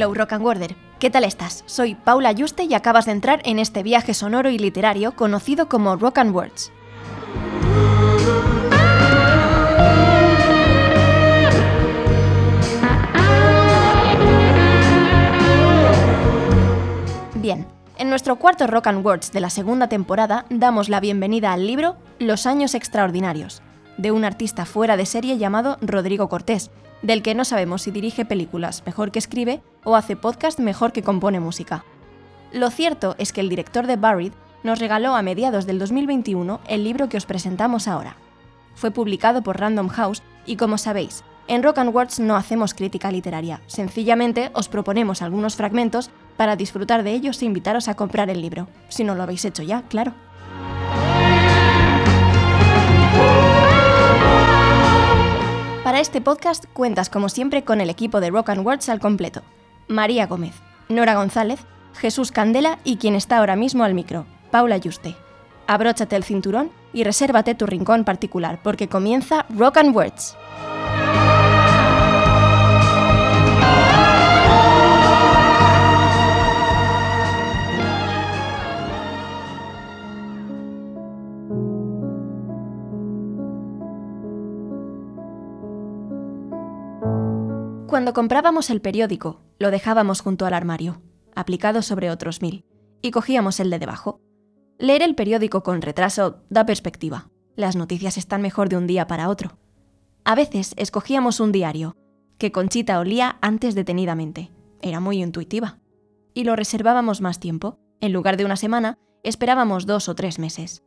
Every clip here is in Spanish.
Hello Rock and ¿qué tal estás? Soy Paula Yuste y acabas de entrar en este viaje sonoro y literario conocido como Rock and Words. Bien, en nuestro cuarto Rock and Words de la segunda temporada damos la bienvenida al libro Los años extraordinarios, de un artista fuera de serie llamado Rodrigo Cortés, del que no sabemos si dirige películas mejor que escribe o hace podcast mejor que compone música. Lo cierto es que el director de Buried nos regaló a mediados del 2021 el libro que os presentamos ahora. Fue publicado por Random House y como sabéis, en Rock and Words no hacemos crítica literaria, sencillamente os proponemos algunos fragmentos para disfrutar de ellos e invitaros a comprar el libro, si no lo habéis hecho ya, claro. Este podcast cuentas como siempre con el equipo de Rock and Words al completo. María Gómez, Nora González, Jesús Candela y quien está ahora mismo al micro, Paula Yuste. Abróchate el cinturón y resérvate tu rincón particular porque comienza Rock and Words. Cuando comprábamos el periódico, lo dejábamos junto al armario, aplicado sobre otros mil, y cogíamos el de debajo. Leer el periódico con retraso da perspectiva. Las noticias están mejor de un día para otro. A veces escogíamos un diario, que Conchita olía antes detenidamente. Era muy intuitiva. Y lo reservábamos más tiempo. En lugar de una semana, esperábamos dos o tres meses.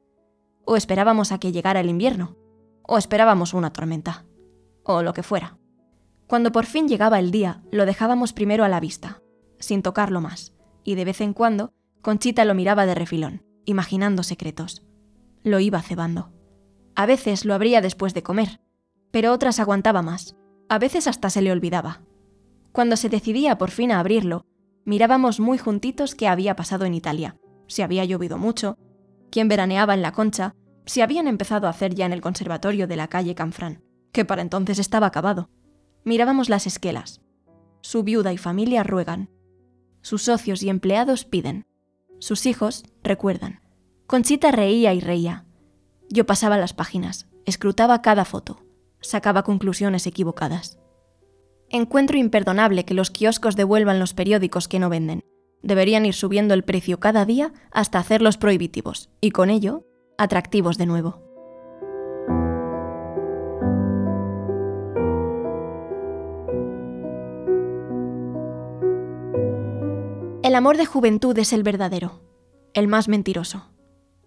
O esperábamos a que llegara el invierno. O esperábamos una tormenta. O lo que fuera. Cuando por fin llegaba el día, lo dejábamos primero a la vista, sin tocarlo más, y de vez en cuando Conchita lo miraba de refilón, imaginando secretos. Lo iba cebando. A veces lo abría después de comer, pero otras aguantaba más. A veces hasta se le olvidaba. Cuando se decidía por fin a abrirlo, mirábamos muy juntitos qué había pasado en Italia, si había llovido mucho, quién veraneaba en la concha, si habían empezado a hacer ya en el conservatorio de la calle Canfrán, que para entonces estaba acabado mirábamos las esquelas. Su viuda y familia ruegan. Sus socios y empleados piden. Sus hijos recuerdan. Conchita reía y reía. Yo pasaba las páginas, escrutaba cada foto, sacaba conclusiones equivocadas. Encuentro imperdonable que los kioscos devuelvan los periódicos que no venden. Deberían ir subiendo el precio cada día hasta hacerlos prohibitivos y con ello, atractivos de nuevo. El amor de juventud es el verdadero, el más mentiroso.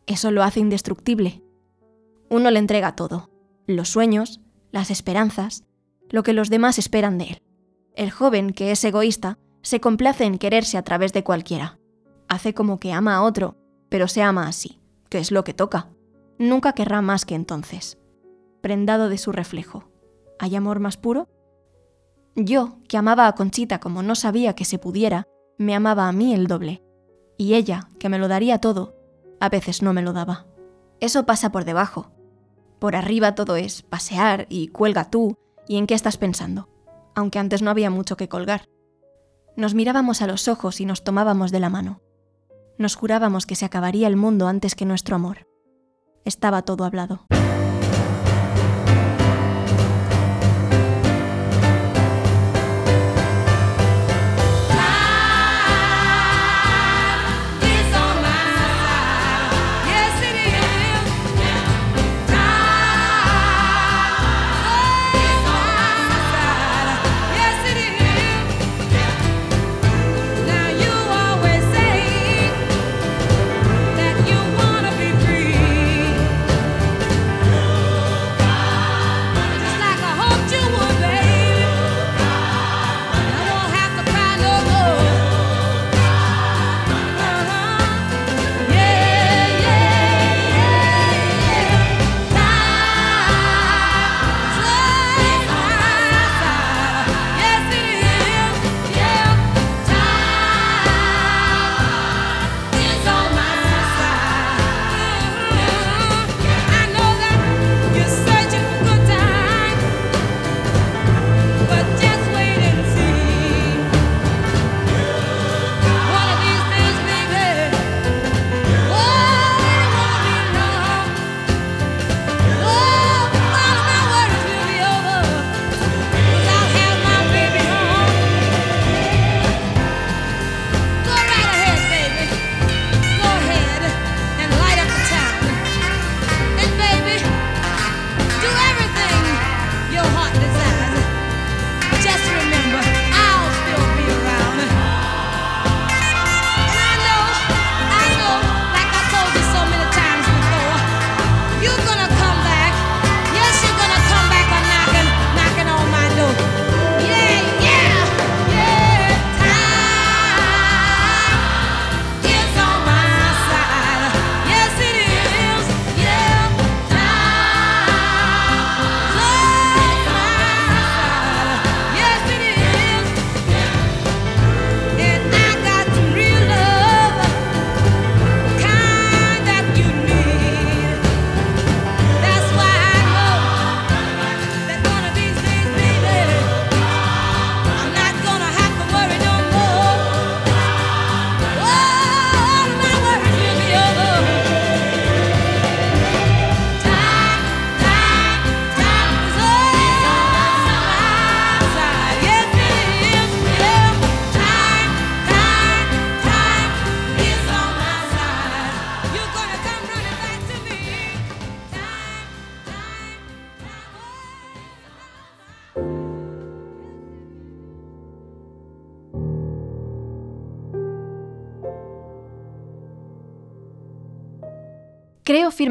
Eso lo hace indestructible. Uno le entrega todo, los sueños, las esperanzas, lo que los demás esperan de él. El joven, que es egoísta, se complace en quererse a través de cualquiera. Hace como que ama a otro, pero se ama así, que es lo que toca. Nunca querrá más que entonces. Prendado de su reflejo. ¿Hay amor más puro? Yo, que amaba a Conchita como no sabía que se pudiera, me amaba a mí el doble. Y ella, que me lo daría todo, a veces no me lo daba. Eso pasa por debajo. Por arriba todo es pasear y cuelga tú y en qué estás pensando, aunque antes no había mucho que colgar. Nos mirábamos a los ojos y nos tomábamos de la mano. Nos jurábamos que se acabaría el mundo antes que nuestro amor. Estaba todo hablado.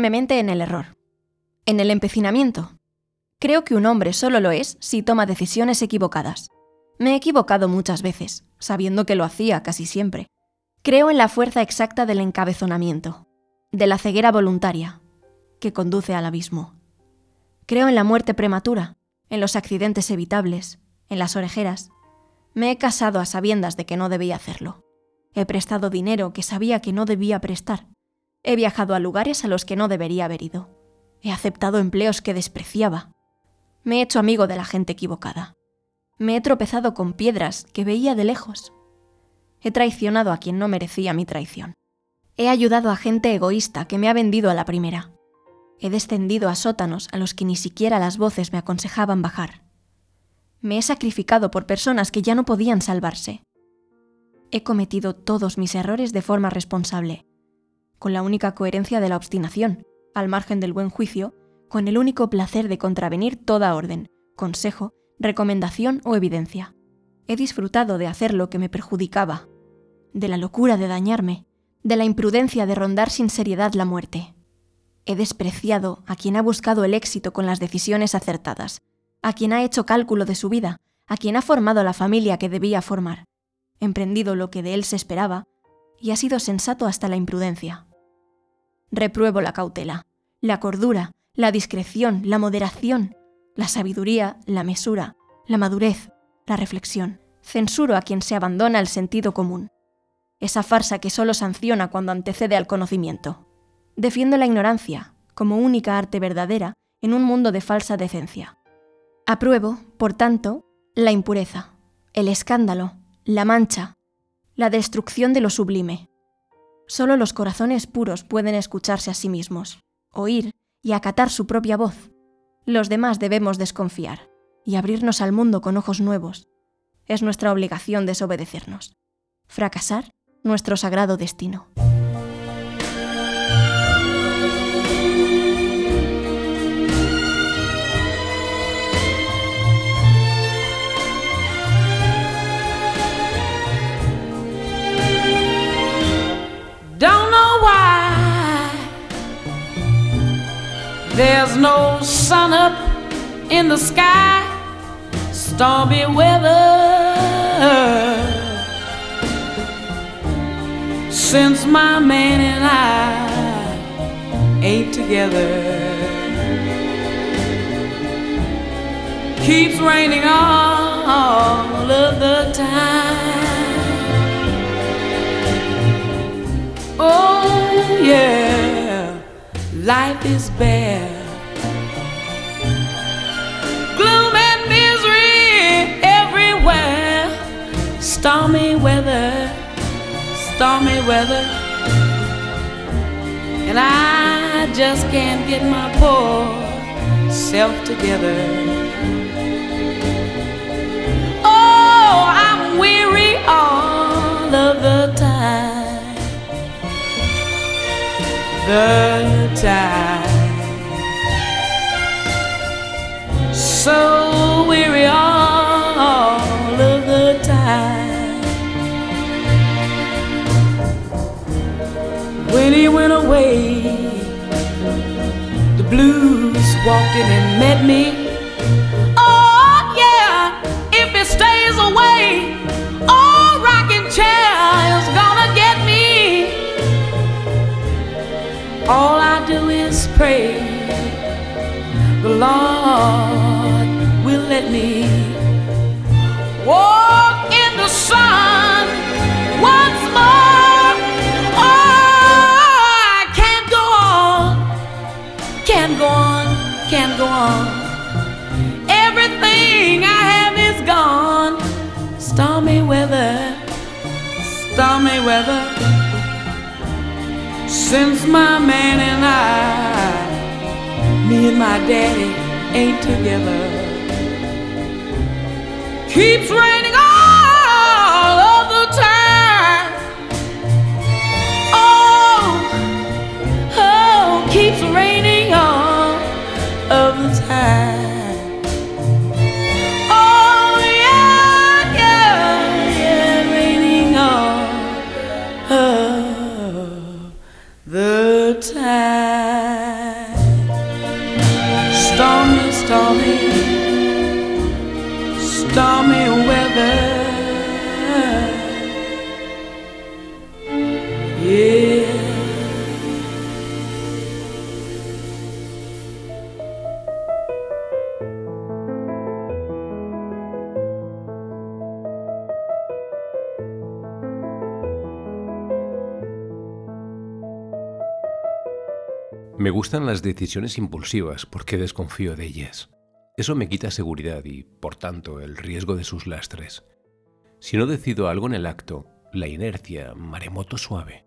En el error, en el empecinamiento. Creo que un hombre solo lo es si toma decisiones equivocadas. Me he equivocado muchas veces, sabiendo que lo hacía casi siempre. Creo en la fuerza exacta del encabezonamiento, de la ceguera voluntaria, que conduce al abismo. Creo en la muerte prematura, en los accidentes evitables, en las orejeras. Me he casado a sabiendas de que no debía hacerlo. He prestado dinero que sabía que no debía prestar. He viajado a lugares a los que no debería haber ido. He aceptado empleos que despreciaba. Me he hecho amigo de la gente equivocada. Me he tropezado con piedras que veía de lejos. He traicionado a quien no merecía mi traición. He ayudado a gente egoísta que me ha vendido a la primera. He descendido a sótanos a los que ni siquiera las voces me aconsejaban bajar. Me he sacrificado por personas que ya no podían salvarse. He cometido todos mis errores de forma responsable, con la única coherencia de la obstinación, al margen del buen juicio, con el único placer de contravenir toda orden, consejo, recomendación o evidencia. He disfrutado de hacer lo que me perjudicaba, de la locura de dañarme, de la imprudencia de rondar sin seriedad la muerte. He despreciado a quien ha buscado el éxito con las decisiones acertadas, a quien ha hecho cálculo de su vida, a quien ha formado la familia que debía formar, emprendido lo que de él se esperaba y ha sido sensato hasta la imprudencia. Repruebo la cautela, la cordura, la discreción, la moderación, la sabiduría, la mesura, la madurez, la reflexión. Censuro a quien se abandona al sentido común, esa farsa que solo sanciona cuando antecede al conocimiento. Defiendo la ignorancia como única arte verdadera en un mundo de falsa decencia. Apruebo, por tanto, la impureza, el escándalo, la mancha, la destrucción de lo sublime. Solo los corazones puros pueden escucharse a sí mismos, oír y acatar su propia voz. Los demás debemos desconfiar y abrirnos al mundo con ojos nuevos. Es nuestra obligación desobedecernos. Fracasar, nuestro sagrado destino. There's no sun up in the sky, stormy weather. Since my man and I ain't together, keeps raining all of the time. Oh, yeah life is bare. Gloom and misery everywhere. Stormy weather, stormy weather. And I just can't get my poor self together. Oh, I'm weary all of the time the time. So weary all of the time. When he went away, the blues walked in and met me. Pray the Lord will let me walk in the sun once more. Oh, I can't go on, can't go on, can't go on. Everything I have is gone. Stormy weather, stormy weather. Since my man and I, me and my daddy ain't together, keeps raining Me gustan las decisiones impulsivas porque desconfío de ellas. Eso me quita seguridad y, por tanto, el riesgo de sus lastres. Si no decido algo en el acto, la inercia, maremoto suave,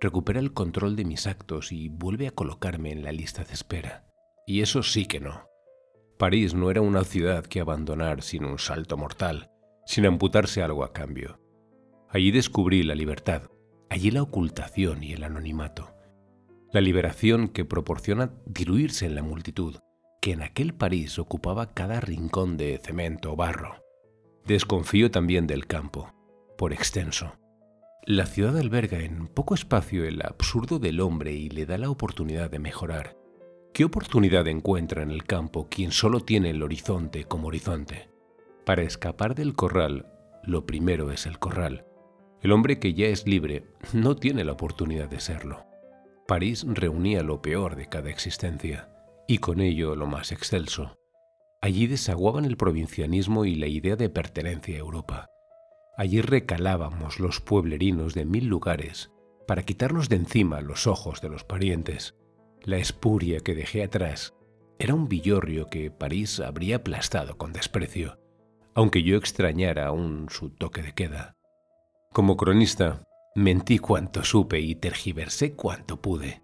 recupera el control de mis actos y vuelve a colocarme en la lista de espera. Y eso sí que no. París no era una ciudad que abandonar sin un salto mortal, sin amputarse algo a cambio. Allí descubrí la libertad, allí la ocultación y el anonimato la liberación que proporciona diluirse en la multitud, que en aquel París ocupaba cada rincón de cemento o barro. Desconfío también del campo, por extenso. La ciudad alberga en poco espacio el absurdo del hombre y le da la oportunidad de mejorar. ¿Qué oportunidad encuentra en el campo quien solo tiene el horizonte como horizonte? Para escapar del corral, lo primero es el corral. El hombre que ya es libre no tiene la oportunidad de serlo. París reunía lo peor de cada existencia, y con ello lo más excelso. Allí desaguaban el provincianismo y la idea de pertenencia a Europa. Allí recalábamos los pueblerinos de mil lugares para quitarnos de encima los ojos de los parientes. La espuria que dejé atrás era un villorrio que París habría aplastado con desprecio, aunque yo extrañara aún su toque de queda. Como cronista, Mentí cuanto supe y tergiversé cuanto pude.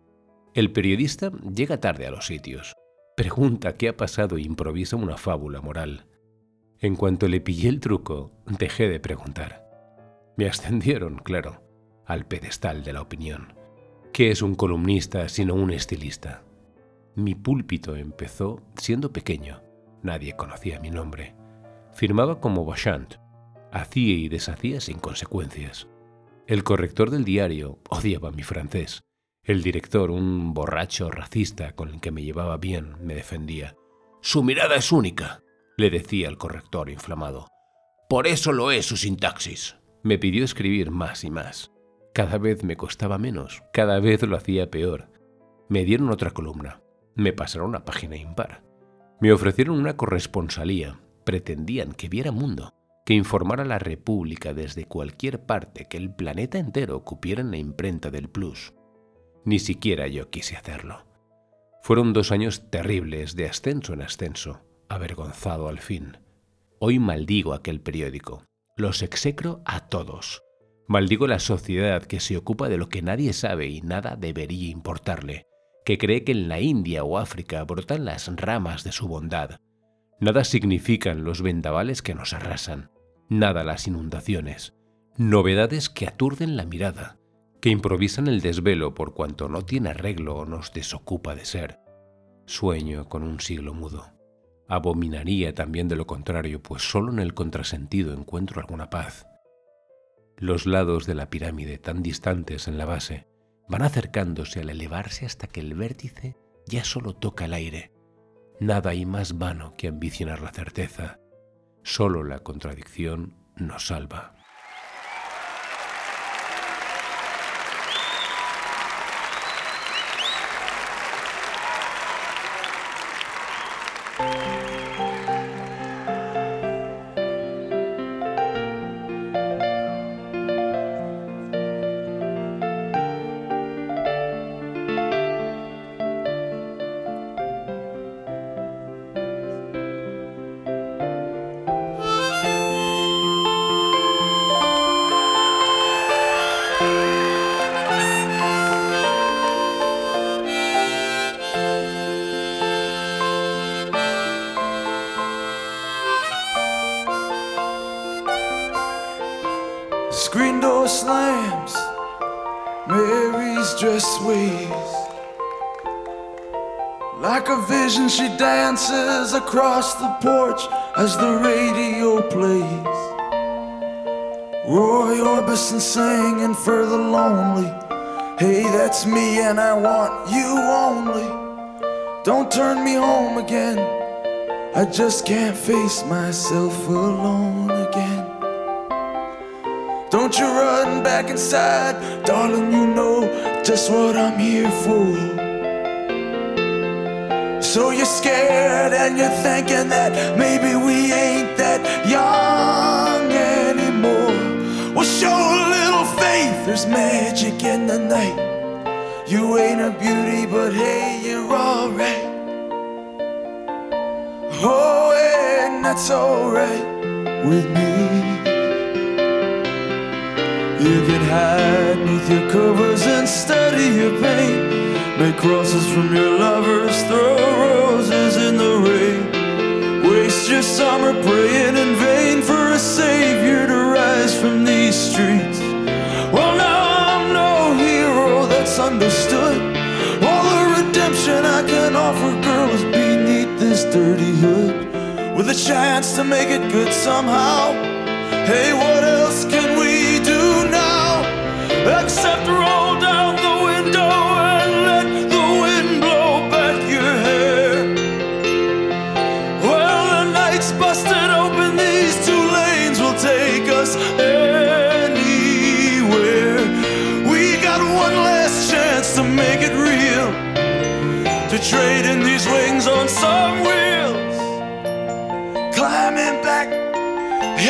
El periodista llega tarde a los sitios, pregunta qué ha pasado e improvisa una fábula moral. En cuanto le pillé el truco, dejé de preguntar. Me ascendieron, claro, al pedestal de la opinión. ¿Qué es un columnista sino un estilista? Mi púlpito empezó siendo pequeño. Nadie conocía mi nombre. Firmaba como Bachant. Hacía y deshacía sin consecuencias. El corrector del diario odiaba mi francés. El director, un borracho racista con el que me llevaba bien, me defendía. Su mirada es única, le decía el corrector inflamado. Por eso lo es su sintaxis. Me pidió escribir más y más. Cada vez me costaba menos, cada vez lo hacía peor. Me dieron otra columna, me pasaron a página impar. Me ofrecieron una corresponsalía, pretendían que viera mundo que informara a la República desde cualquier parte que el planeta entero cupiera en la imprenta del Plus. Ni siquiera yo quise hacerlo. Fueron dos años terribles de ascenso en ascenso, avergonzado al fin. Hoy maldigo aquel periódico, los execro a todos. Maldigo la sociedad que se ocupa de lo que nadie sabe y nada debería importarle, que cree que en la India o África brotan las ramas de su bondad. Nada significan los vendavales que nos arrasan nada las inundaciones, novedades que aturden la mirada, que improvisan el desvelo por cuanto no tiene arreglo o nos desocupa de ser. Sueño con un siglo mudo. Abominaría también de lo contrario, pues solo en el contrasentido encuentro alguna paz. Los lados de la pirámide, tan distantes en la base, van acercándose al elevarse hasta que el vértice ya solo toca el aire. Nada hay más vano que ambicionar la certeza, Solo la contradicción nos salva. She dances across the porch as the radio plays. Roy Orbison singing for the lonely. Hey, that's me, and I want you only. Don't turn me home again. I just can't face myself alone again. Don't you run back inside, darling, you know just what I'm here for. So you're scared and you're thinking that maybe we ain't that young anymore. Well, show a little faith, there's magic in the night. You ain't a beauty, but hey, you're alright. Oh, and that's alright with me. You can hide neath your covers and study your pain. Make crosses from your lovers, throw roses in the rain. Waste your summer praying in vain for a savior to rise from these streets. Well, now I'm no hero that's understood. All the redemption I can offer, girl, is beneath this dirty hood. With a chance to make it good somehow. Hey, what else can we do now? Except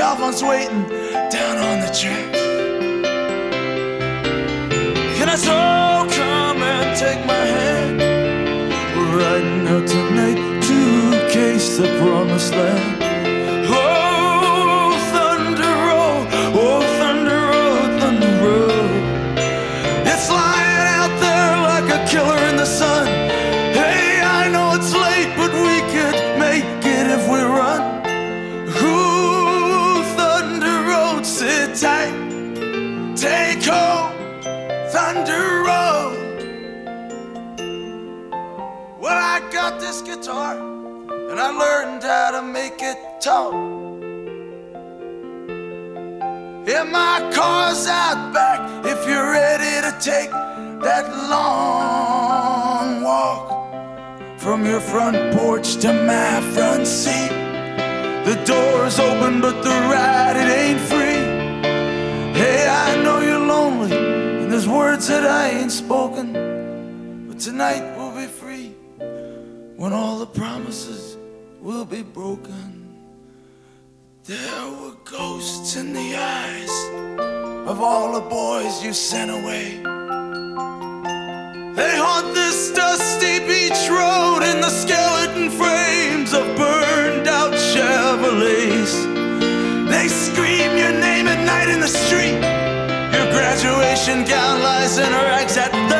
heaven's waiting down on the tracks. Can I so come and take my hand? We're riding out tonight to case the promised land. Guitar, and I learned how to make it talk. Yeah, my car's out back if you're ready to take that long walk from your front porch to my front seat. The door's open, but the ride it ain't free. Hey, I know you're lonely, and there's words that I ain't spoken, but tonight when all the promises will be broken. There were ghosts in the eyes of all the boys you sent away. They haunt this dusty beach road in the skeleton frames of burned out Chevrolets. They scream your name at night in the street. Your graduation gown lies in rags at their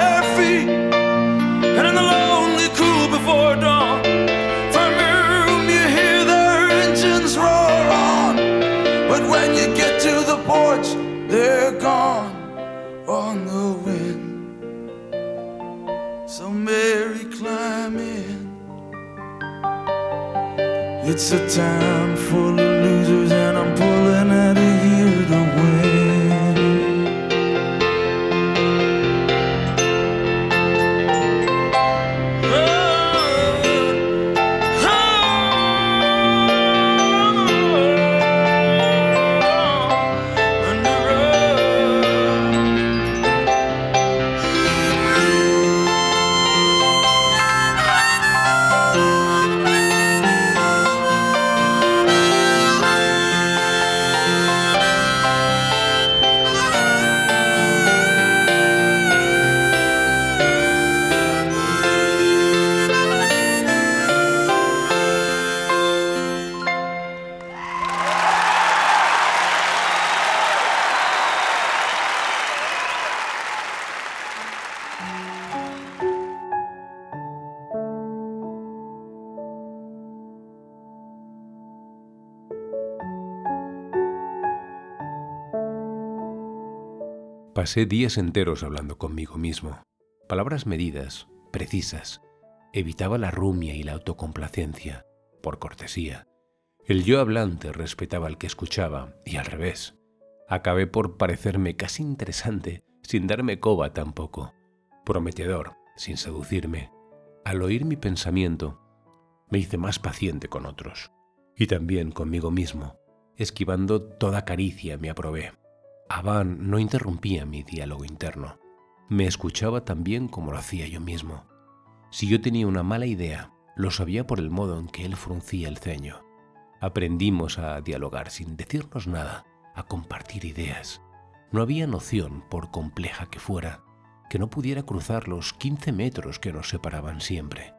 It's a town full of Pasé días enteros hablando conmigo mismo. Palabras medidas, precisas. Evitaba la rumia y la autocomplacencia, por cortesía. El yo hablante respetaba al que escuchaba, y al revés. Acabé por parecerme casi interesante, sin darme coba tampoco. Prometedor, sin seducirme. Al oír mi pensamiento, Me hice más paciente con otros. Y también conmigo mismo. Esquivando toda caricia me aprobé. Avan no interrumpía mi diálogo interno. Me escuchaba tan bien como lo hacía yo mismo. Si yo tenía una mala idea, lo sabía por el modo en que él fruncía el ceño. Aprendimos a dialogar sin decirnos nada, a compartir ideas. No había noción, por compleja que fuera, que no pudiera cruzar los 15 metros que nos separaban siempre.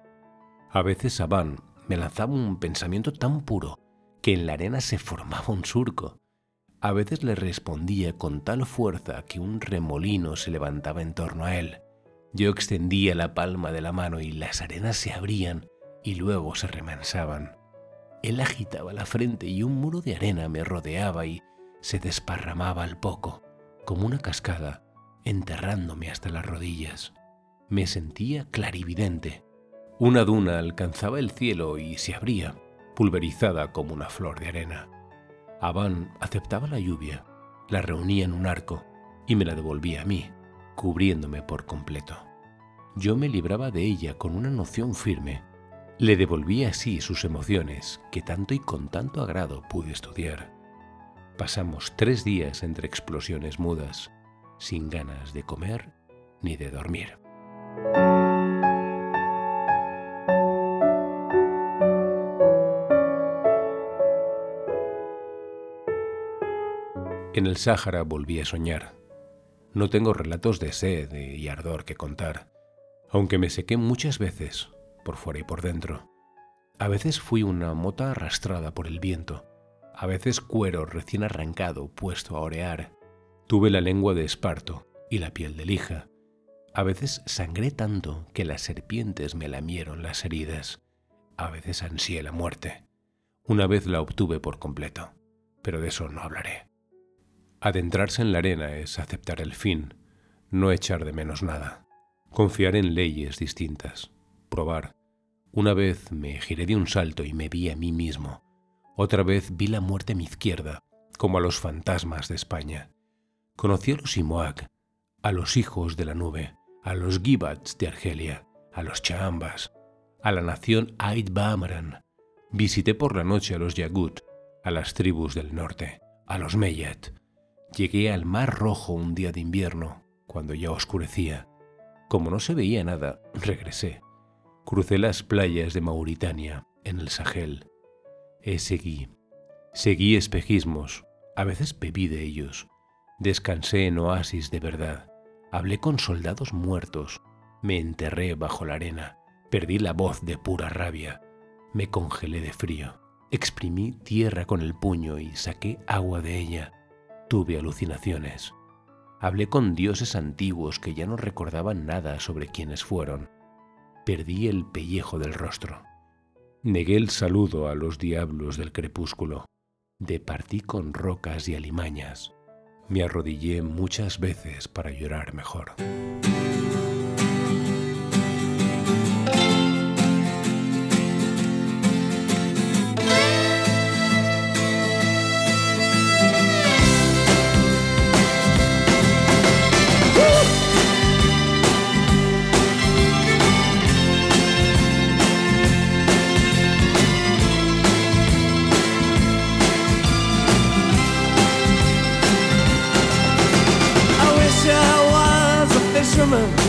A veces Saban me lanzaba un pensamiento tan puro que en la arena se formaba un surco. A veces le respondía con tal fuerza que un remolino se levantaba en torno a él. Yo extendía la palma de la mano y las arenas se abrían y luego se remansaban. Él agitaba la frente y un muro de arena me rodeaba y se desparramaba al poco, como una cascada, enterrándome hasta las rodillas. Me sentía clarividente. Una duna alcanzaba el cielo y se abría, pulverizada como una flor de arena. Aban aceptaba la lluvia, la reunía en un arco y me la devolvía a mí, cubriéndome por completo. Yo me libraba de ella con una noción firme. Le devolvía así sus emociones, que tanto y con tanto agrado pude estudiar. Pasamos tres días entre explosiones mudas, sin ganas de comer ni de dormir. En el Sáhara volví a soñar. No tengo relatos de sed y ardor que contar, aunque me sequé muchas veces, por fuera y por dentro. A veces fui una mota arrastrada por el viento, a veces cuero recién arrancado puesto a orear. Tuve la lengua de esparto y la piel de lija. A veces sangré tanto que las serpientes me lamieron las heridas. A veces ansié la muerte. Una vez la obtuve por completo, pero de eso no hablaré. Adentrarse en la arena es aceptar el fin, no echar de menos nada, confiar en leyes distintas, probar. Una vez me giré de un salto y me vi a mí mismo. Otra vez vi la muerte a mi izquierda, como a los fantasmas de España. Conocí a los Imoac, a los hijos de la nube, a los Gibats de Argelia, a los Chambas, a la nación Ait Bamran. Visité por la noche a los Yagut, a las tribus del norte, a los Meyat, Llegué al Mar Rojo un día de invierno, cuando ya oscurecía. Como no se veía nada, regresé. Crucé las playas de Mauritania, en el Sahel. E seguí. Seguí espejismos, a veces bebí de ellos. Descansé en oasis de verdad. Hablé con soldados muertos. Me enterré bajo la arena. Perdí la voz de pura rabia. Me congelé de frío. Exprimí tierra con el puño y saqué agua de ella Tuve alucinaciones. Hablé con dioses antiguos que ya no recordaban nada sobre quiénes fueron. Perdí el pellejo del rostro. Negué el saludo a los diablos del crepúsculo. Departí con rocas y alimañas. Me arrodillé muchas veces para llorar mejor. chamando.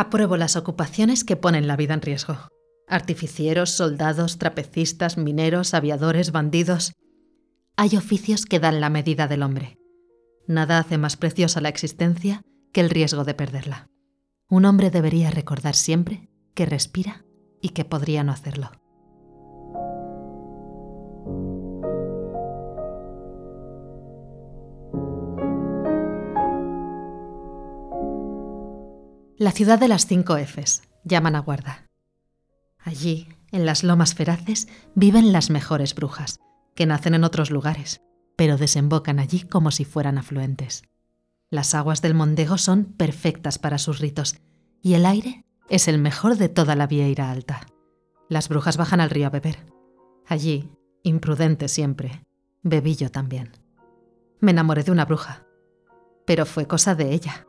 Apruebo las ocupaciones que ponen la vida en riesgo. Artificieros, soldados, trapecistas, mineros, aviadores, bandidos. Hay oficios que dan la medida del hombre. Nada hace más preciosa la existencia que el riesgo de perderla. Un hombre debería recordar siempre que respira y que podría no hacerlo. La ciudad de las cinco Fs, llaman a guarda. Allí, en las lomas feraces, viven las mejores brujas, que nacen en otros lugares, pero desembocan allí como si fueran afluentes. Las aguas del Mondego son perfectas para sus ritos, y el aire es el mejor de toda la Vieira Alta. Las brujas bajan al río a beber. Allí, imprudente siempre, bebí yo también. Me enamoré de una bruja, pero fue cosa de ella.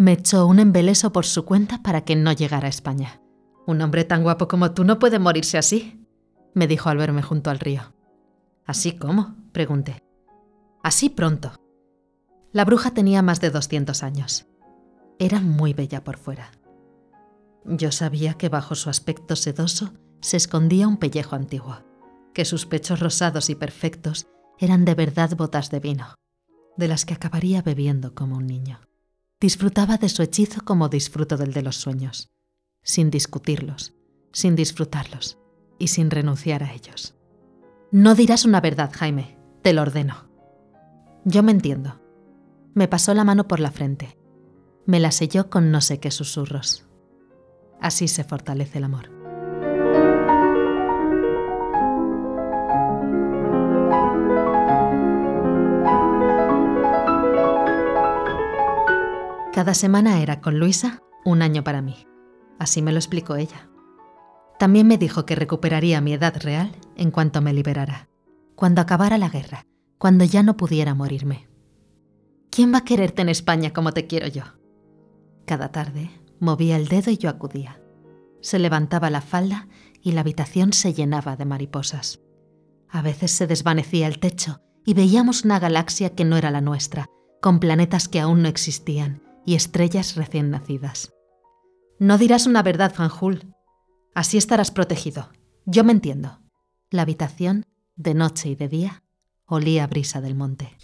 Me echó un embeleso por su cuenta para que no llegara a España. Un hombre tan guapo como tú no puede morirse así, me dijo al verme junto al río. ¿Así cómo? pregunté. Así pronto. La bruja tenía más de 200 años. Era muy bella por fuera. Yo sabía que bajo su aspecto sedoso se escondía un pellejo antiguo, que sus pechos rosados y perfectos eran de verdad botas de vino, de las que acabaría bebiendo como un niño. Disfrutaba de su hechizo como disfruto del de los sueños, sin discutirlos, sin disfrutarlos y sin renunciar a ellos. No dirás una verdad, Jaime, te lo ordeno. Yo me entiendo. Me pasó la mano por la frente. Me la selló con no sé qué susurros. Así se fortalece el amor. Cada semana era con Luisa un año para mí. Así me lo explicó ella. También me dijo que recuperaría mi edad real en cuanto me liberara, cuando acabara la guerra, cuando ya no pudiera morirme. ¿Quién va a quererte en España como te quiero yo? Cada tarde movía el dedo y yo acudía. Se levantaba la falda y la habitación se llenaba de mariposas. A veces se desvanecía el techo y veíamos una galaxia que no era la nuestra, con planetas que aún no existían y estrellas recién nacidas. No dirás una verdad, Fanjul. Así estarás protegido. Yo me entiendo. La habitación, de noche y de día, olía a brisa del monte.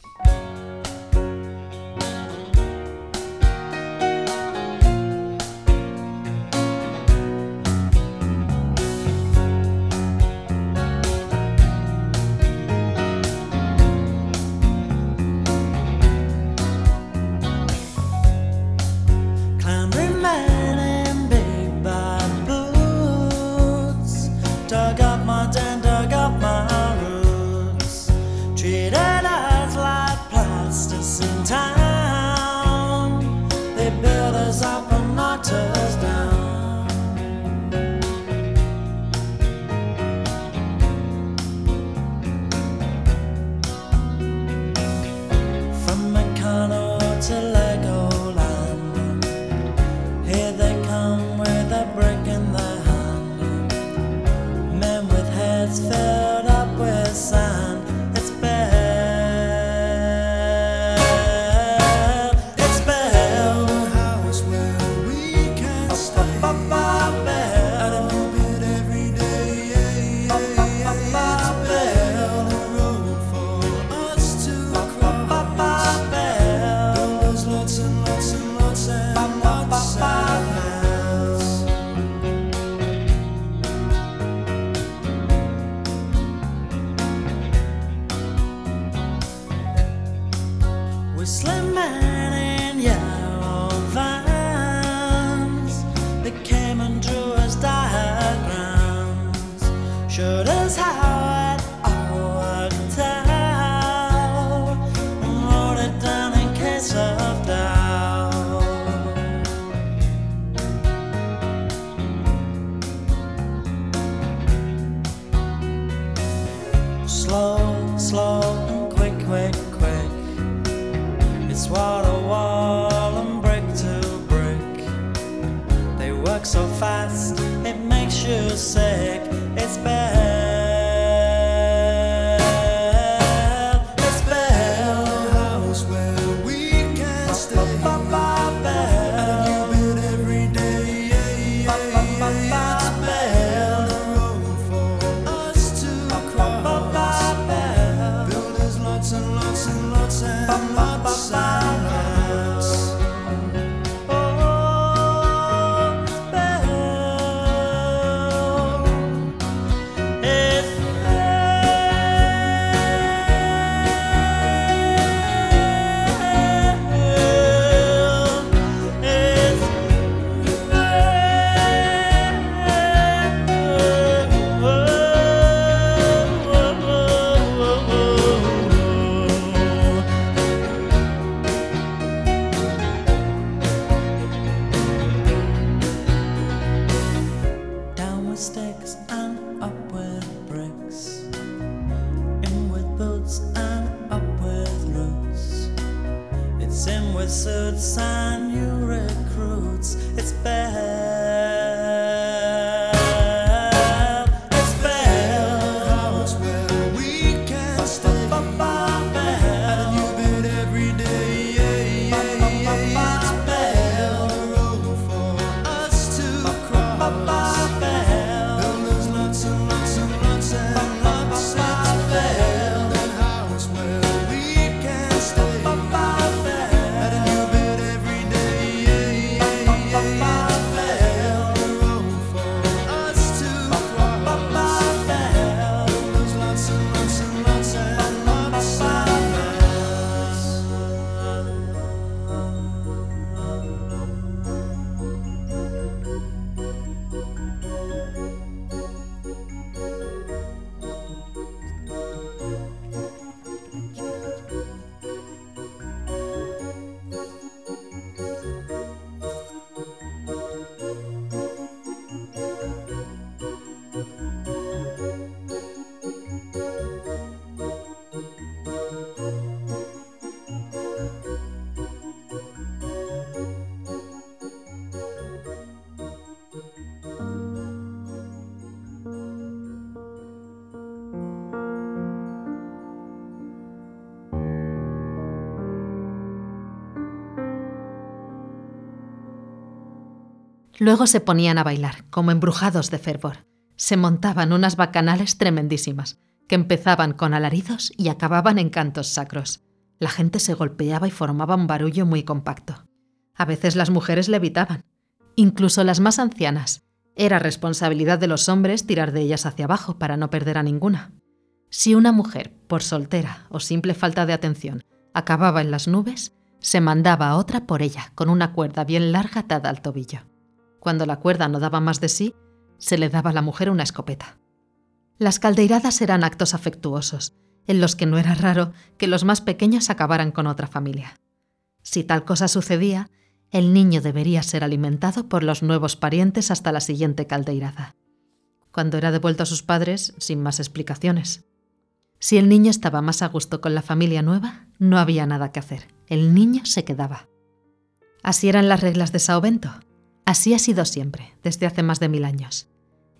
Luego se ponían a bailar, como embrujados de fervor. Se montaban unas bacanales tremendísimas, que empezaban con alaridos y acababan en cantos sacros. La gente se golpeaba y formaba un barullo muy compacto. A veces las mujeres levitaban, incluso las más ancianas. Era responsabilidad de los hombres tirar de ellas hacia abajo para no perder a ninguna. Si una mujer, por soltera o simple falta de atención, acababa en las nubes, se mandaba a otra por ella con una cuerda bien larga atada al tobillo. Cuando la cuerda no daba más de sí, se le daba a la mujer una escopeta. Las caldeiradas eran actos afectuosos, en los que no era raro que los más pequeños acabaran con otra familia. Si tal cosa sucedía, el niño debería ser alimentado por los nuevos parientes hasta la siguiente caldeirada. Cuando era devuelto a sus padres, sin más explicaciones. Si el niño estaba más a gusto con la familia nueva, no había nada que hacer. El niño se quedaba. Así eran las reglas de Saovento. Así ha sido siempre, desde hace más de mil años.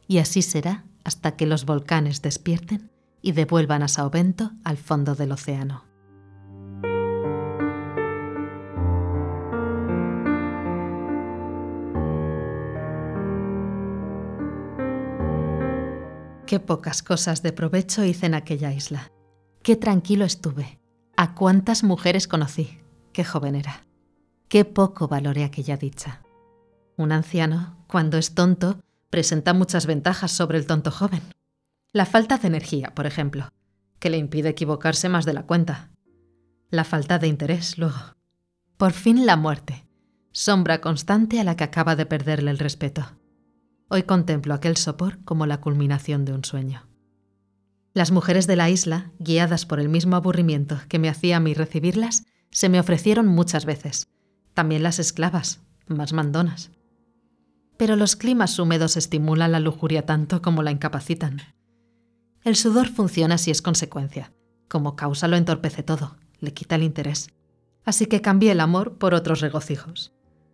Y así será hasta que los volcanes despierten y devuelvan a Saovento al fondo del océano. Qué pocas cosas de provecho hice en aquella isla. Qué tranquilo estuve. A cuántas mujeres conocí. Qué joven era. Qué poco valoré aquella dicha. Un anciano, cuando es tonto, presenta muchas ventajas sobre el tonto joven. La falta de energía, por ejemplo, que le impide equivocarse más de la cuenta. La falta de interés, luego. Por fin la muerte, sombra constante a la que acaba de perderle el respeto. Hoy contemplo aquel sopor como la culminación de un sueño. Las mujeres de la isla, guiadas por el mismo aburrimiento que me hacía a mí recibirlas, se me ofrecieron muchas veces. También las esclavas, más mandonas. Pero los climas húmedos estimulan la lujuria tanto como la incapacitan. El sudor funciona si es consecuencia. Como causa lo entorpece todo, le quita el interés. Así que cambié el amor por otros regocijos,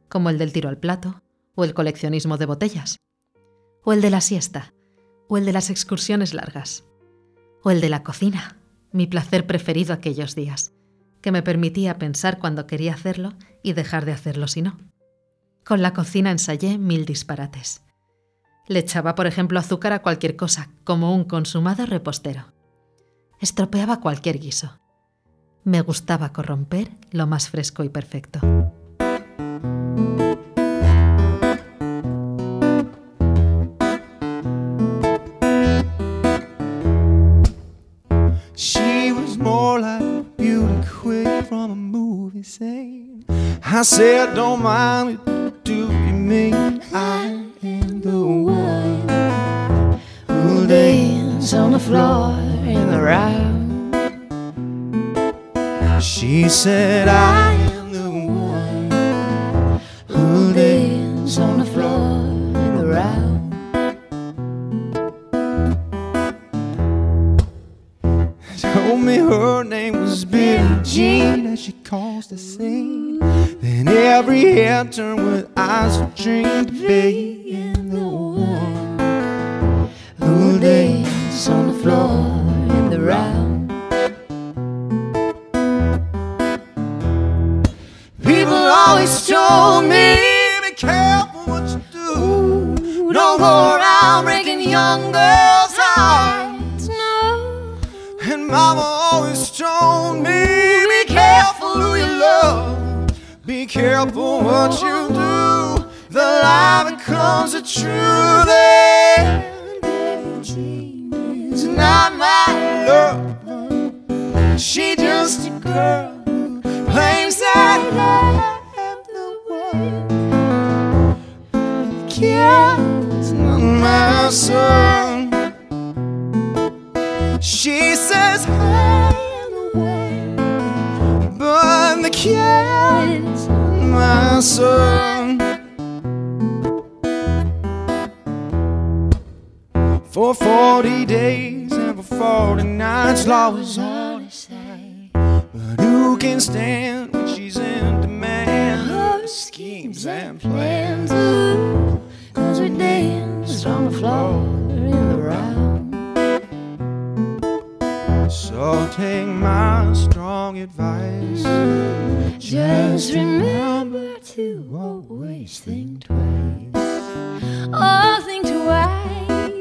como el del tiro al plato, o el coleccionismo de botellas, o el de la siesta, o el de las excursiones largas, o el de la cocina, mi placer preferido aquellos días, que me permitía pensar cuando quería hacerlo y dejar de hacerlo si no. Con la cocina ensayé mil disparates. Le echaba, por ejemplo, azúcar a cualquier cosa, como un consumado repostero. Estropeaba cualquier guiso. Me gustaba corromper lo más fresco y perfecto. Mean I am the one who'll dance on the floor in the round? She said, I am the one who'll dance on the floor in the round. Told me her name was Billy Jean and she calls the scene. Then every head turned with eyes of dream to be in the one who lays on the floor in the round. People always told me, be careful what you do. Don't go around breaking young girls' hearts. No. And mama careful what you do. The lie becomes the truth. And is not my love. She just a girl who claims that I am the one. Kids, not my son. She says I am the way, but the kid's my son. For 40 days and for 40 nights, love is all they say. But who can stand when she's in demand? Her schemes and plans. Cause we danced on the floor So take my strong advice. Just remember to always think twice. Oh, think twice.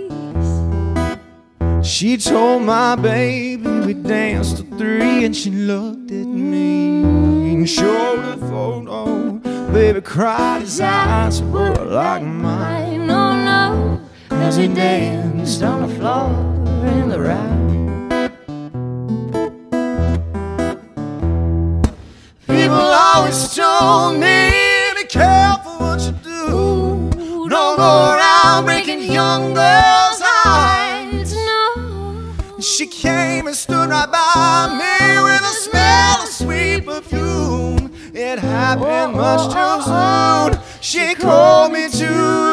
She told my baby we danced till three, and she looked at me and showed a photo. Baby cried, his eyes were like mine. Oh no, cause we danced on the floor always told me, be careful what you do. Don't go around breaking young girls' hearts. No. She came and stood right by me with a smell of sweet perfume. It happened much too soon. She called me to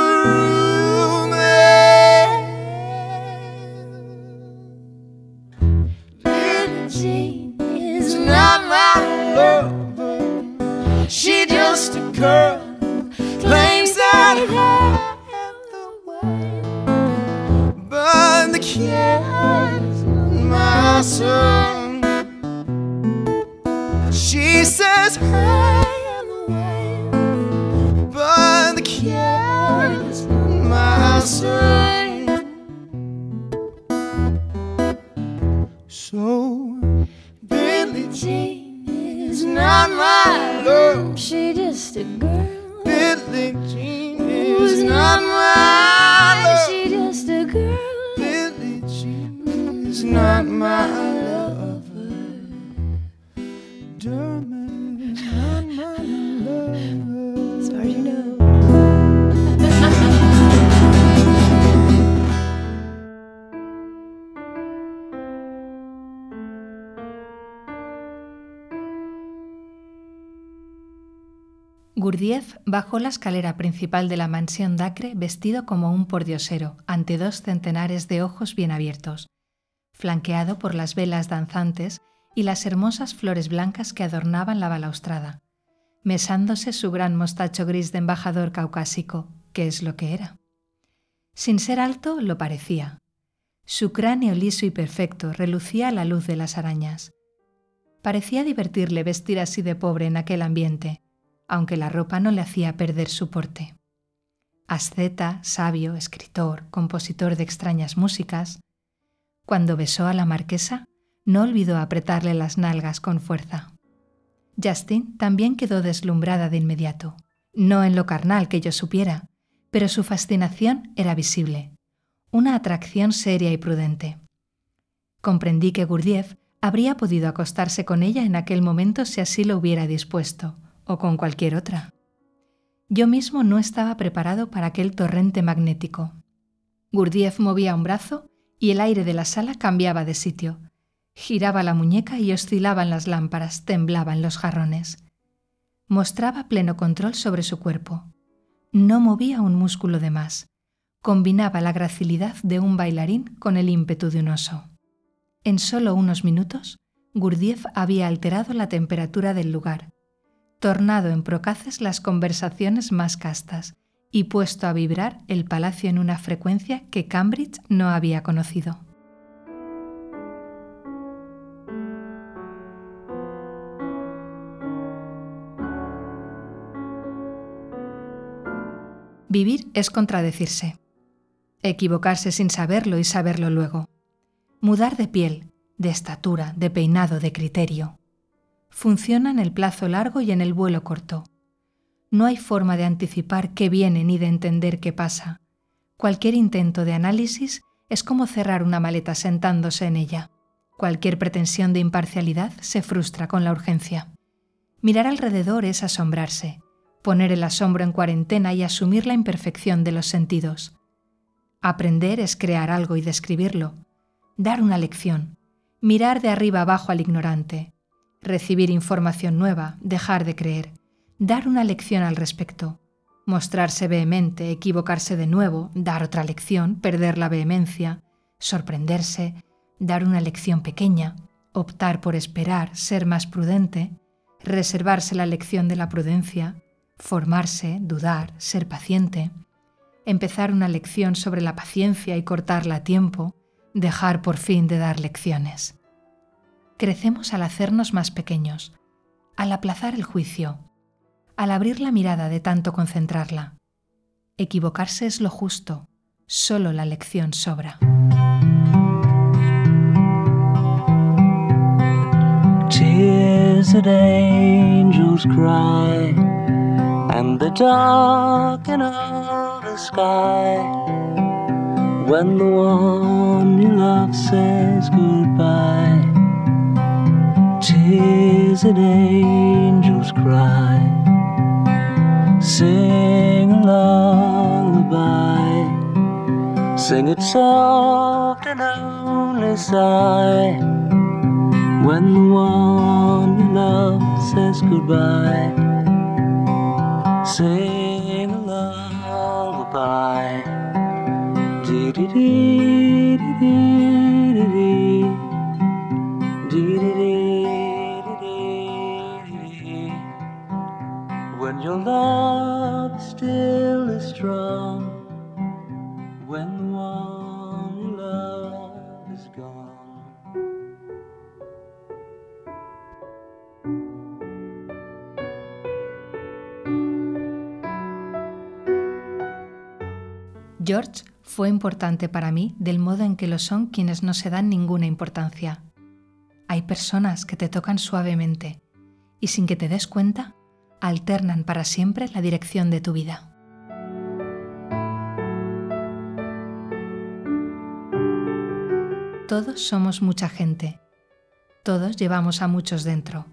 just a girl who claims that I am the one. But the kid's not my son. She says I am the one. But the kid's not my son. So Billie Jean is not my love. She just a girl. Billie Jean is not my love. She just a girl. Billie Jean is not my lover. Dermot Gurdjieff bajó la escalera principal de la mansión Dacre vestido como un pordiosero ante dos centenares de ojos bien abiertos, flanqueado por las velas danzantes y las hermosas flores blancas que adornaban la balaustrada, mesándose su gran mostacho gris de embajador caucásico, que es lo que era. Sin ser alto, lo parecía. Su cráneo liso y perfecto relucía a la luz de las arañas. Parecía divertirle vestir así de pobre en aquel ambiente, aunque la ropa no le hacía perder su porte. Asceta, sabio, escritor, compositor de extrañas músicas, cuando besó a la marquesa, no olvidó apretarle las nalgas con fuerza. Justin también quedó deslumbrada de inmediato, no en lo carnal que yo supiera, pero su fascinación era visible, una atracción seria y prudente. Comprendí que Gurdjieff habría podido acostarse con ella en aquel momento si así lo hubiera dispuesto, o con cualquier otra. Yo mismo no estaba preparado para aquel torrente magnético. Gurdjieff movía un brazo y el aire de la sala cambiaba de sitio. Giraba la muñeca y oscilaban las lámparas, temblaban los jarrones. Mostraba pleno control sobre su cuerpo. No movía un músculo de más. Combinaba la gracilidad de un bailarín con el ímpetu de un oso. En solo unos minutos Gurdjieff había alterado la temperatura del lugar, tornado en procaces las conversaciones más castas y puesto a vibrar el palacio en una frecuencia que Cambridge no había conocido. Vivir es contradecirse. Equivocarse sin saberlo y saberlo luego. Mudar de piel, de estatura, de peinado, de criterio. Funciona en el plazo largo y en el vuelo corto. No hay forma de anticipar qué viene ni de entender qué pasa. Cualquier intento de análisis es como cerrar una maleta sentándose en ella. Cualquier pretensión de imparcialidad se frustra con la urgencia. Mirar alrededor es asombrarse, poner el asombro en cuarentena y asumir la imperfección de los sentidos. Aprender es crear algo y describirlo, dar una lección, mirar de arriba abajo al ignorante, recibir información nueva, dejar de creer, dar una lección al respecto, mostrarse vehemente, equivocarse de nuevo, dar otra lección, perder la vehemencia, sorprenderse, dar una lección pequeña, optar por esperar, ser más prudente, reservarse la lección de la prudencia, formarse, dudar, ser paciente, empezar una lección sobre la paciencia y cortarla a tiempo, dejar por fin de dar lecciones. Crecemos al hacernos más pequeños, al aplazar el juicio, al abrir la mirada de tanto concentrarla. Equivocarse es lo justo, solo la lección sobra. Angels cry, and the darken of the sky. When the one you love says goodbye, tears that angels cry. Sing a lullaby, sing it soft and only sigh. When the one you love says goodbye, sing a lullaby. Dee dee dee strong. George fue importante para mí del modo en que lo son quienes no se dan ninguna importancia. Hay personas que te tocan suavemente y sin que te des cuenta, alternan para siempre la dirección de tu vida. Todos somos mucha gente. Todos llevamos a muchos dentro.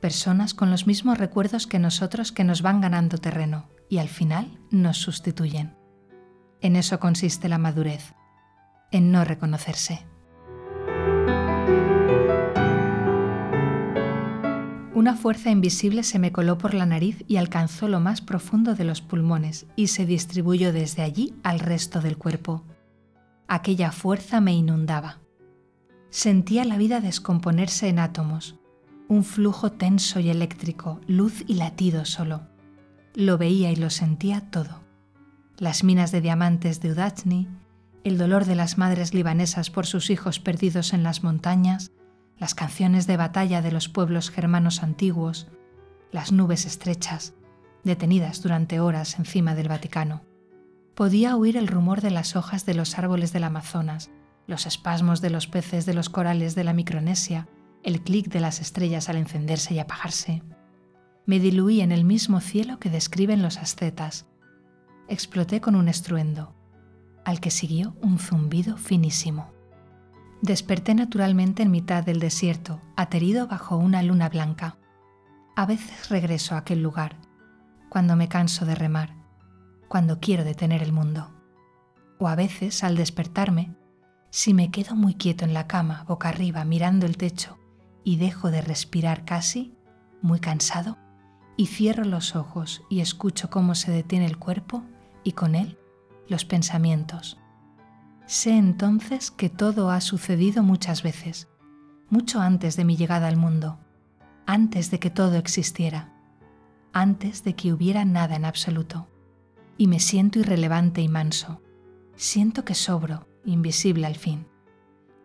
Personas con los mismos recuerdos que nosotros que nos van ganando terreno y al final nos sustituyen. En eso consiste la madurez, en no reconocerse. Una fuerza invisible se me coló por la nariz y alcanzó lo más profundo de los pulmones y se distribuyó desde allí al resto del cuerpo. Aquella fuerza me inundaba. Sentía la vida descomponerse en átomos, un flujo tenso y eléctrico, luz y latido solo. Lo veía y lo sentía todo. Las minas de diamantes de Udachni, el dolor de las madres libanesas por sus hijos perdidos en las montañas, las canciones de batalla de los pueblos germanos antiguos, las nubes estrechas, detenidas durante horas encima del Vaticano. Podía oír el rumor de las hojas de los árboles del Amazonas, los espasmos de los peces de los corales de la Micronesia, el clic de las estrellas al encenderse y apagarse. Me diluí en el mismo cielo que describen los ascetas. Exploté con un estruendo, al que siguió un zumbido finísimo. Desperté naturalmente en mitad del desierto, aterido bajo una luna blanca. A veces regreso a aquel lugar, cuando me canso de remar, cuando quiero detener el mundo. O a veces, al despertarme, si me quedo muy quieto en la cama, boca arriba, mirando el techo, y dejo de respirar casi, muy cansado, y cierro los ojos y escucho cómo se detiene el cuerpo y con él los pensamientos Sé entonces que todo ha sucedido muchas veces, mucho antes de mi llegada al mundo, antes de que todo existiera, antes de que hubiera nada en absoluto. Y me siento irrelevante y manso. Siento que sobro, invisible al fin,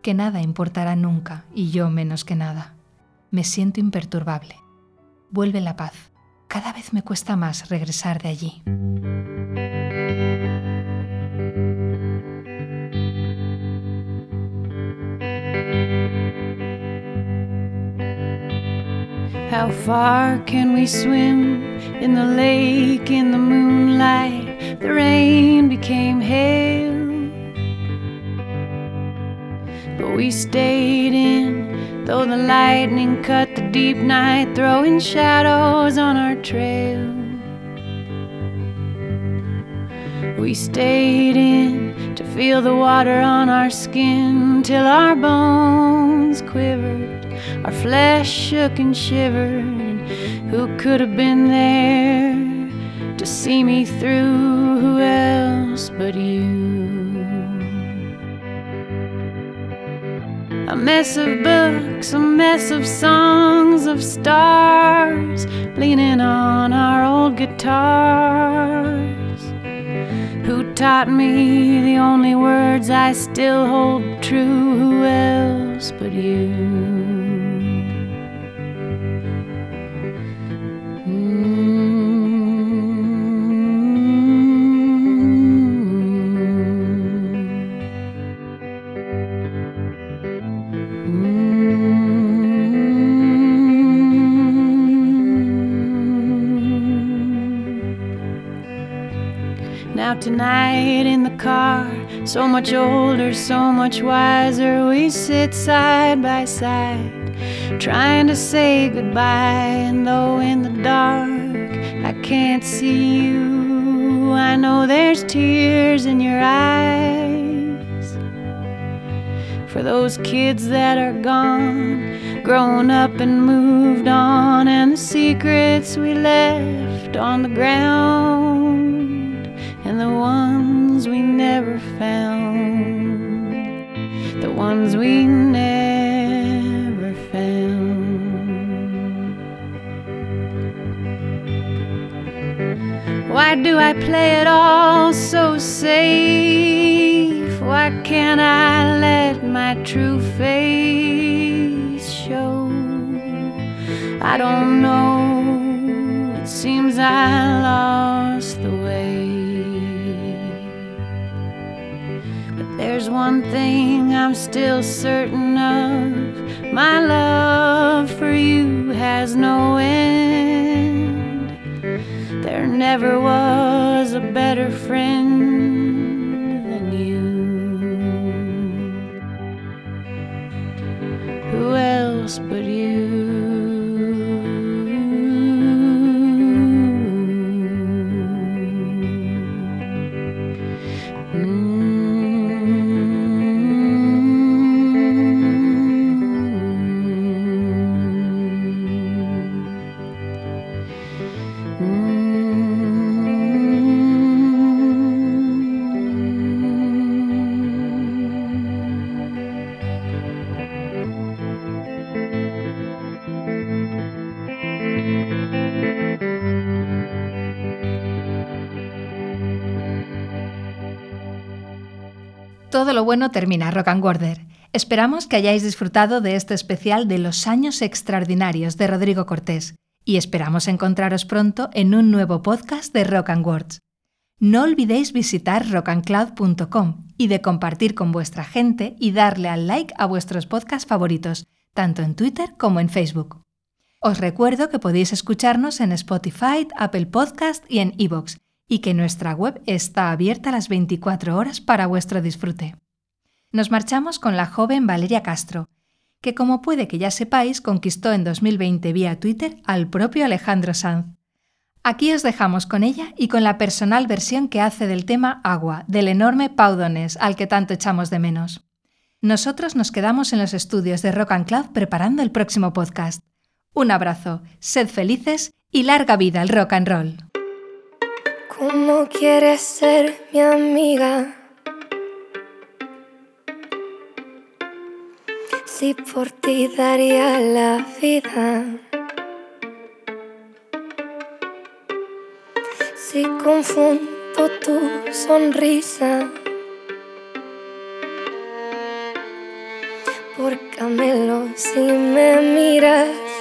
que nada importará nunca y yo menos que nada. Me siento imperturbable. Vuelve la paz. Cada vez me cuesta más regresar de allí. How far can we swim in the lake in the moonlight? The rain became hail. But we stayed in, though the lightning cut the deep night, throwing shadows on our trail. We stayed in to feel the water on our skin till our bones quivered, our flesh shook and shivered. Who could have been there to see me through? Who else but you? A mess of books, a mess of songs of stars, leaning on our old guitars. Who taught me the only words I still hold true? Who else but you? Car, so much older, so much wiser, we sit side by side, trying to say goodbye. And though in the dark I can't see you, I know there's tears in your eyes. For those kids that are gone, grown up and moved on, and the secrets we left on the ground, play it all so safe? Why can't I let my true face show? I don't know. It seems I lost the way. But there's one thing I'm still certain of my love for you has no end. There never was better friend than you. Who else but Todo bueno termina, Rock and Border. Esperamos que hayáis disfrutado de este especial de los años extraordinarios de Rodrigo Cortés y esperamos encontraros pronto en un nuevo podcast de Rock and Words. No olvidéis visitar rockandcloud.com y de compartir con vuestra gente y darle al like a vuestros podcasts favoritos, tanto en Twitter como en Facebook. Os recuerdo que podéis escucharnos en Spotify, Apple Podcast y en iVoox, y que nuestra web está abierta las 24 horas para vuestro disfrute. Nos marchamos con la joven Valeria Castro, que como puede que ya sepáis, conquistó en 2020 vía Twitter al propio Alejandro Sanz. Aquí os dejamos con ella y con la personal versión que hace del tema Agua, del enorme Paudones, al que tanto echamos de menos. Nosotros nos quedamos en los estudios de Rock and Cloud preparando el próximo podcast. Un abrazo, sed felices y larga vida al rock and roll. Si por ti daría la vida. Si confundo tu sonrisa. Por Camelo, si me miras.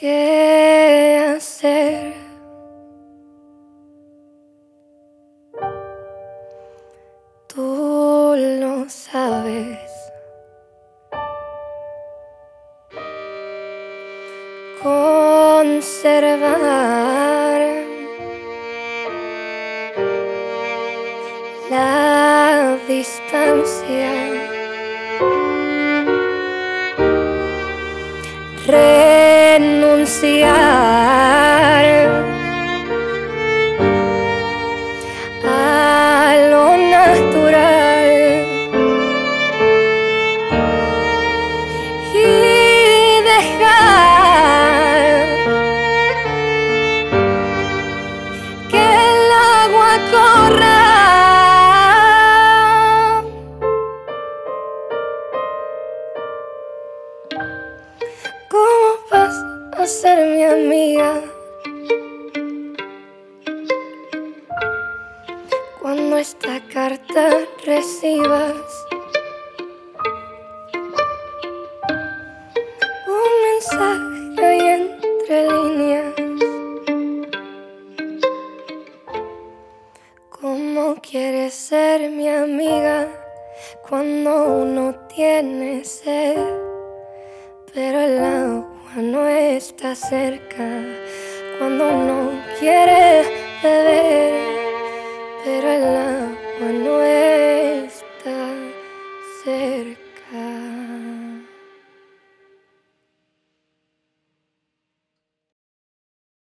que hacer.